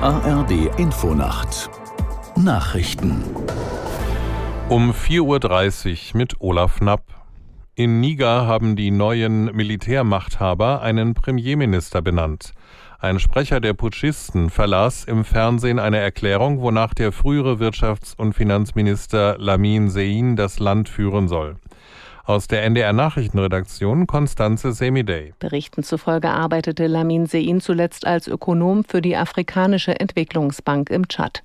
ARD Infonacht Nachrichten um 4.30 Uhr mit Olaf Knapp. In Niger haben die neuen Militärmachthaber einen Premierminister benannt. Ein Sprecher der Putschisten verlas im Fernsehen eine Erklärung, wonach der frühere Wirtschafts- und Finanzminister Lamin Sein das Land führen soll. Aus der NDR Nachrichtenredaktion Konstanze Semidey. Berichten zufolge arbeitete Lamin Sein zuletzt als Ökonom für die Afrikanische Entwicklungsbank im Tschad.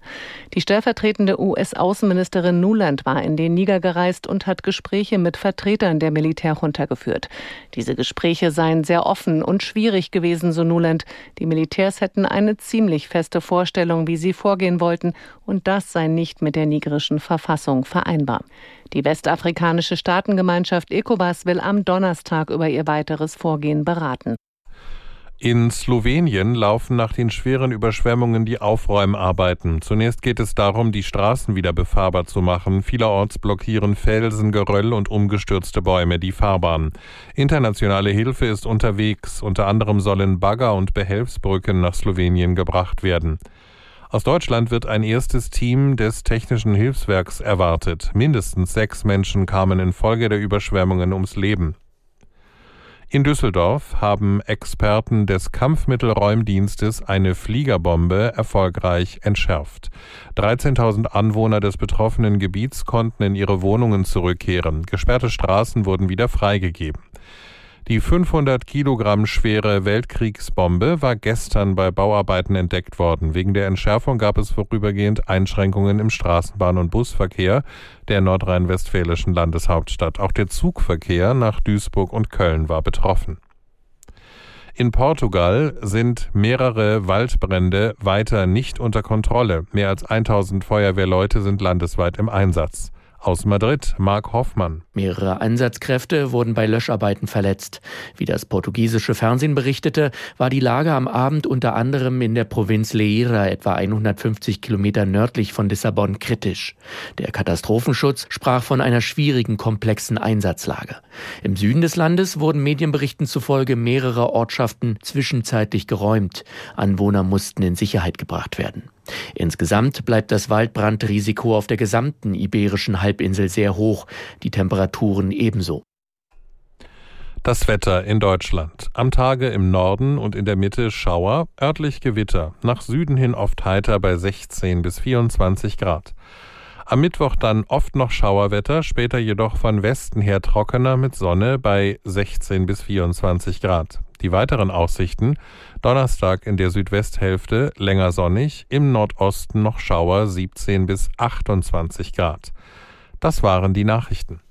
Die stellvertretende US-Außenministerin Nuland war in den Niger gereist und hat Gespräche mit Vertretern der Militärjunta geführt. Diese Gespräche seien sehr offen und schwierig gewesen, so Nuland. Die Militärs hätten eine ziemlich feste Vorstellung, wie sie vorgehen wollten, und das sei nicht mit der nigerischen Verfassung vereinbar. Die westafrikanische Staatengemeinschaft ECOWAS will am Donnerstag über ihr weiteres Vorgehen beraten. In Slowenien laufen nach den schweren Überschwemmungen die Aufräumarbeiten. Zunächst geht es darum, die Straßen wieder befahrbar zu machen. Vielerorts blockieren Felsen, Geröll und umgestürzte Bäume die Fahrbahn. Internationale Hilfe ist unterwegs. Unter anderem sollen Bagger und Behelfsbrücken nach Slowenien gebracht werden. Aus Deutschland wird ein erstes Team des Technischen Hilfswerks erwartet. Mindestens sechs Menschen kamen infolge der Überschwemmungen ums Leben. In Düsseldorf haben Experten des Kampfmittelräumdienstes eine Fliegerbombe erfolgreich entschärft. 13.000 Anwohner des betroffenen Gebiets konnten in ihre Wohnungen zurückkehren. Gesperrte Straßen wurden wieder freigegeben. Die 500 Kilogramm schwere Weltkriegsbombe war gestern bei Bauarbeiten entdeckt worden. Wegen der Entschärfung gab es vorübergehend Einschränkungen im Straßenbahn- und Busverkehr der nordrhein-westfälischen Landeshauptstadt. Auch der Zugverkehr nach Duisburg und Köln war betroffen. In Portugal sind mehrere Waldbrände weiter nicht unter Kontrolle. Mehr als 1000 Feuerwehrleute sind landesweit im Einsatz. Aus Madrid, Mark Hoffmann. Mehrere Einsatzkräfte wurden bei Löscharbeiten verletzt. Wie das portugiesische Fernsehen berichtete, war die Lage am Abend unter anderem in der Provinz Leira, etwa 150 Kilometer nördlich von Lissabon, kritisch. Der Katastrophenschutz sprach von einer schwierigen, komplexen Einsatzlage. Im Süden des Landes wurden Medienberichten zufolge mehrere Ortschaften zwischenzeitlich geräumt. Anwohner mussten in Sicherheit gebracht werden. Insgesamt bleibt das Waldbrandrisiko auf der gesamten iberischen Halbinsel sehr hoch, die Temperaturen ebenso. Das Wetter in Deutschland. Am Tage im Norden und in der Mitte Schauer, örtlich Gewitter, nach Süden hin oft heiter bei 16 bis 24 Grad. Am Mittwoch dann oft noch Schauerwetter, später jedoch von Westen her trockener mit Sonne bei 16 bis 24 Grad. Die weiteren Aussichten Donnerstag in der Südwesthälfte länger sonnig, im Nordosten noch Schauer 17 bis 28 Grad. Das waren die Nachrichten.